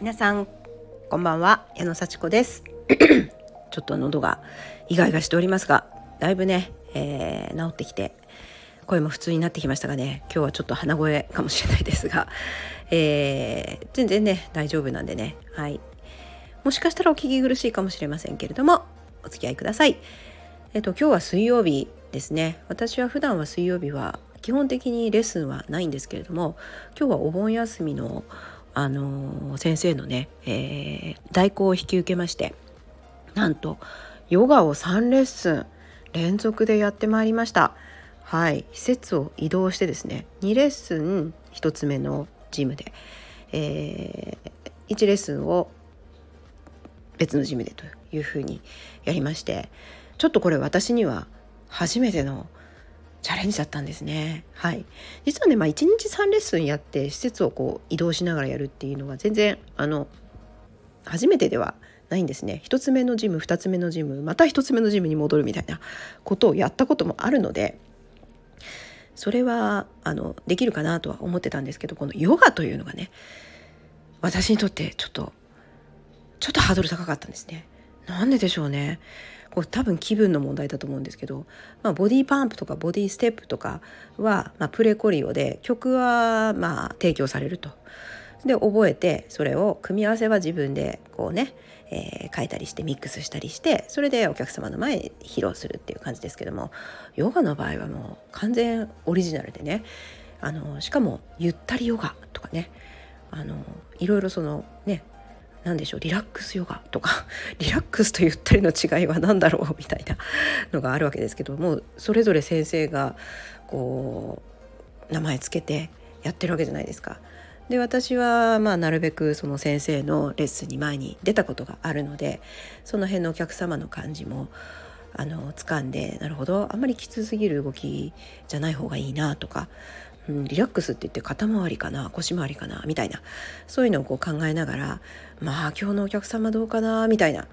皆さんこんばんは。矢野幸子です。ちょっと喉がイガイガしておりますがだいぶね、えー、治ってきて声も普通になってきましたがね今日はちょっと鼻声かもしれないですが、えー、全然ね大丈夫なんでね。はい。もしかしたらお聞き苦しいかもしれませんけれどもお付き合いください。えっと今日は水曜日ですね。私は普段は水曜日は基本的にレッスンはないんですけれども今日はお盆休みのあの先生のね、えー、代行を引き受けましてなんとヨガを3レッスン連続でやってまいりました。はい。施設を移動してですね2レッスン1つ目のジムで、えー、1レッスンを別のジムでというふうにやりましてちょっとこれ私には初めてのチャレンジだったんですね。はい、実はね、まあ、1日3レッスンやって施設をこう移動しながらやるっていうのは全然あの初めてではないんですね1つ目のジム2つ目のジムまた1つ目のジムに戻るみたいなことをやったこともあるのでそれはあのできるかなとは思ってたんですけどこのヨガというのがね私にとってちょっとちょっとハードル高かったんですね。なんででしょうね。これ多分気分の問題だと思うんですけど、まあ、ボディパンプとかボディステップとかは、まあ、プレコリオで曲はまあ提供されると。で覚えてそれを組み合わせは自分でこうね、えー、書いたりしてミックスしたりしてそれでお客様の前に披露するっていう感じですけどもヨガの場合はもう完全オリジナルでねあのしかもゆったりヨガとかねあのいろいろそのね何でしょうリラックスヨガとか リラックスとゆったりの違いは何だろうみたいなのがあるわけですけどもそれぞれ先生がこう名前つけてやってるわけじゃないですか。で私はまあなるべくその先生のレッスンに前に出たことがあるのでその辺のお客様の感じもあの掴んでなるほどあんまりきつすぎる動きじゃない方がいいなとかうん、リラックスって言って肩周りかな腰回りかなみたいなそういうのをこう考えながらまあ今日のお客様どうかなみたいな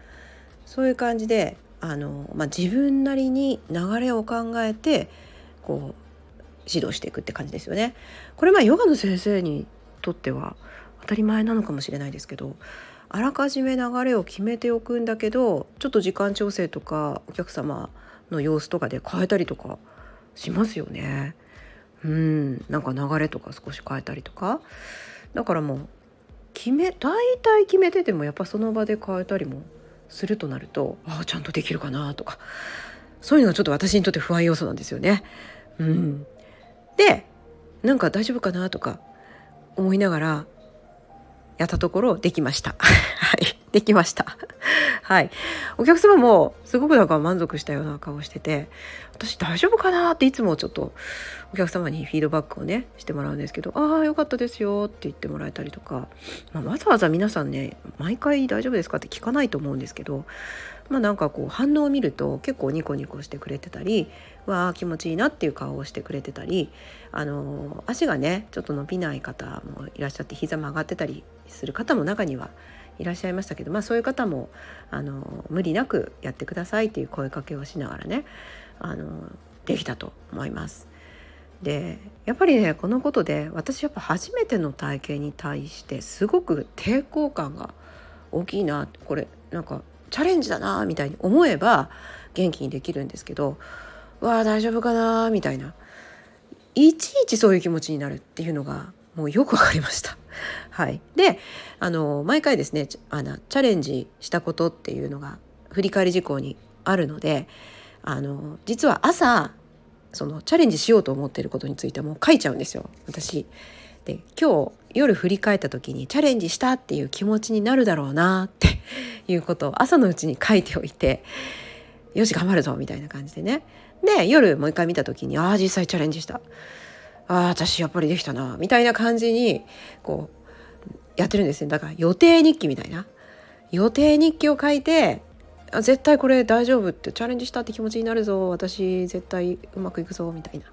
そういう感じであの、まあ、自分なりに流れを考えてこう指導していくって感じですよね。これまあヨガの先生にとっては当たり前なのかもしれないですけどあらかじめ流れを決めておくんだけどちょっと時間調整とかお客様の様子とかで変えたりとかしますよね。うんなんか流れとか少し変えたりとかだからもう決め大体決めててもやっぱその場で変えたりもするとなるとああちゃんとできるかなとかそういうのがちょっと私にとって不安要素なんですよね。うん、でなんか大丈夫かなとか思いながらやったところできました。はい、できました。はい。お客様もすごくなんか満足したような顔してて、私大丈夫かなっていつもちょっとお客様にフィードバックをねしてもらうんですけど「ああよかったですよ」って言ってもらえたりとか、まあ、わざわざ皆さんね毎回大丈夫ですかって聞かないと思うんですけどまあなんかこう反応を見ると結構ニコニコしてくれてたりわあ気持ちいいなっていう顔をしてくれてたりあの足がねちょっと伸びない方もいらっしゃって膝曲がってたりする方も中にはいらっしゃいましたけど、まあ、そういう方もあの無理なくやってくださいっていう声かけをしながらねあのできたと思います。でやっぱりねこのことで私やっぱ初めての体験に対してすごく抵抗感が大きいなこれなんかチャレンジだなみたいに思えば元気にできるんですけどわあ大丈夫かなみたいないちいちそういう気持ちになるっていうのがもうよくわかりました。はい、であの毎回ですねあのチャレンジしたことっていうのが振り返り事項にあるのであの実は朝そのチャレンジしようと思ってることについてもう書いちゃうんですよ。私。で今日夜振り返った時にチャレンジしたっていう気持ちになるだろうなっていうことを朝のうちに書いておいてよし頑張るぞみたいな感じでね。で夜もう一回見た時にああ実際チャレンジした。ああ私やっぱりできたなみたいな感じにこうやってるんですねだから予定日記みたいな予定日記を書いてあ絶対これ大丈夫ってチャレンジしたって気持ちになるぞ私絶対うまくいくぞみたいな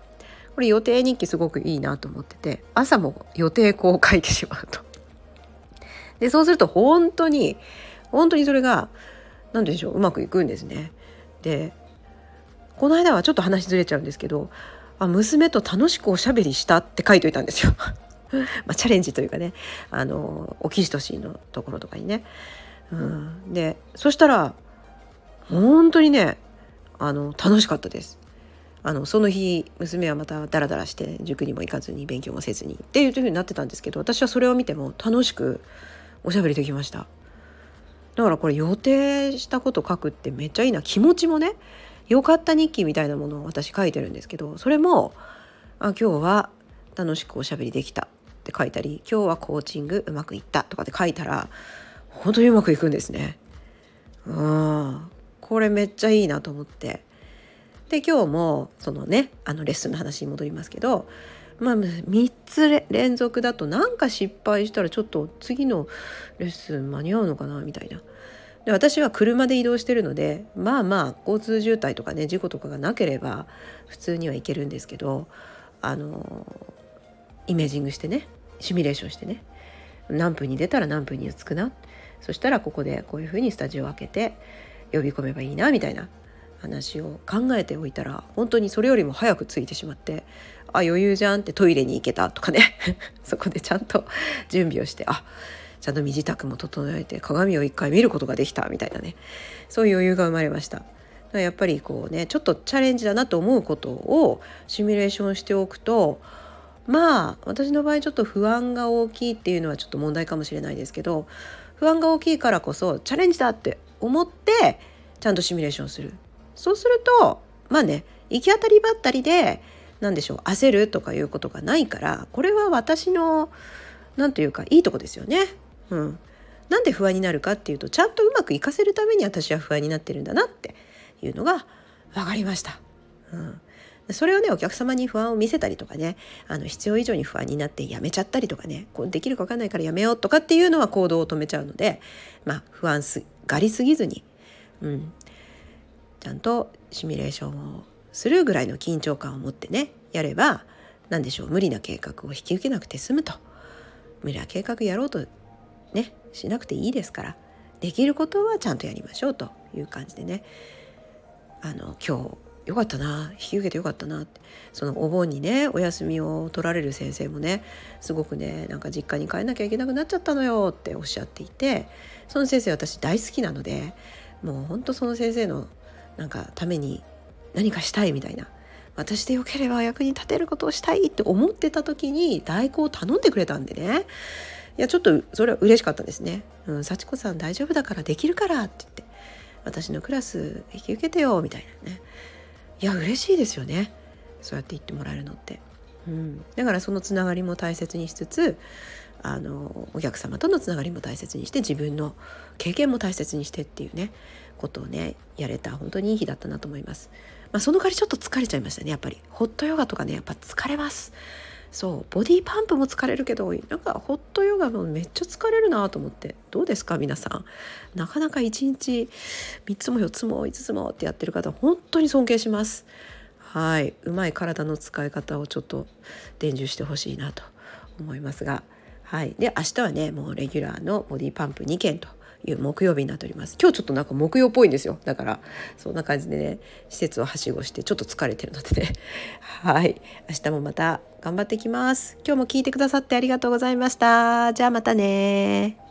これ予定日記すごくいいなと思ってて朝も予定こう書いてしまうと。でそうすると本当に本当にそれが何でしょううまくいくんですね。でこの間はちょっと話ずれちゃうんですけどあ娘と楽しくおしゃべりしたって書いといたんですよ。まあ、チャレンジというかねあのオキシトシンのところとかにね。うん、でそしたら本当にねあの楽しかったです。あのその日娘はまたダラダラして塾にも行かずに勉強もせずにっていうふうになってたんですけど私はそれを見ても楽しくおしゃべりできましただからこれ予定したこと書くってめっちゃいいな気持ちもね良かった日記みたいなものを私書いてるんですけどそれもあ今日は楽しくおしゃべりできたって書いたり今日はコーチングうまくいったとかって書いたら本当にうまくいくんですね。うんこれめっちゃいいなと思ってで今日もそのねあのレッスンの話に戻りますけどまあ3つ連続だとなんか失敗したらちょっと次のレッスン間に合うのかなみたいな。で私は車で移動してるのでまあまあ交通渋滞とかね事故とかがなければ普通には行けるんですけどあのイメージングしてねシミュレーションしてね何分に出たら何分に着くなそしたらここでこういうふうにスタジオを開けて呼び込めばいいなみたいな話を考えておいたら本当にそれよりも早く着いてしまってあ余裕じゃんってトイレに行けたとかね そこでちゃんと準備をしてあちゃんと身支度も整えて鏡を一回見ることができたみたいなねそういう余裕が生まれました。やっぱりこうねちょっとチャレンジだなと思うことをシミュレーションしておくとまあ私の場合ちょっと不安が大きいっていうのはちょっと問題かもしれないですけど不安が大きいからこそチャレンジだって思ってちゃんとシミュレーションするそうするとまあね行き当たりばったりで何でしょう焦るとかいうことがないからこれは私の何というかいいとこですよね。うん、なんで不安になるかっていうとちゃんとうまくいかせるために私は不安になってるんだなっていうのが分かりました。うん。それをねお客様に不安を見せたりとかねあの必要以上に不安になってやめちゃったりとかねこうできるか分かんないからやめようとかっていうのは行動を止めちゃうので、まあ、不安すがりすぎずに、うん、ちゃんとシミュレーションをするぐらいの緊張感を持ってねやれば何でしょう無理な計画を引き受けなくて済むと。無理な計画やろうとねしなくていいですからできることはちゃんとやりましょうという感じでね。あの今日よかったな引き受けてよかったなってそのお盆にねお休みを取られる先生もねすごくねなんか実家に帰んなきゃいけなくなっちゃったのよっておっしゃっていてその先生私大好きなのでもうほんとその先生のなんかために何かしたいみたいな私でよければ役に立てることをしたいって思ってた時に代行を頼んでくれたんでね。いやちょっとそれは嬉しかったですね「うん、幸子さん大丈夫だからできるから」って言って「私のクラス引き受けてよ」みたいなね。いや嬉しいですよね。そうやって言ってもらえるのって、うん、だからそのつながりも大切にしつつあのお客様とのつながりも大切にして自分の経験も大切にしてっていうねことをねやれた本当にいい日だったなと思います。まあ、その代わりちょっと疲れちゃいましたねやっぱり。ホットヨガとかねやっぱ疲れます。そうボディパンプも疲れるけどなんかホットヨガもめっちゃ疲れるなと思って。どうですか皆さん。なかなか1日3つも4つも5つもってやってる方本当に尊敬します。はい。うまい体の使い方をちょっと伝授してほしいなと思いますが。はい。で明日はねもうレギュラーのボディパンプ2件という木曜日になっております。今日ちょっとなんか木曜っぽいんですよ。だからそんな感じでね施設をはしごしてちょっと疲れてるのでね。はい。明日もまた頑張っていきます。今日も聞いてくださってありがとうございました。じゃあまたね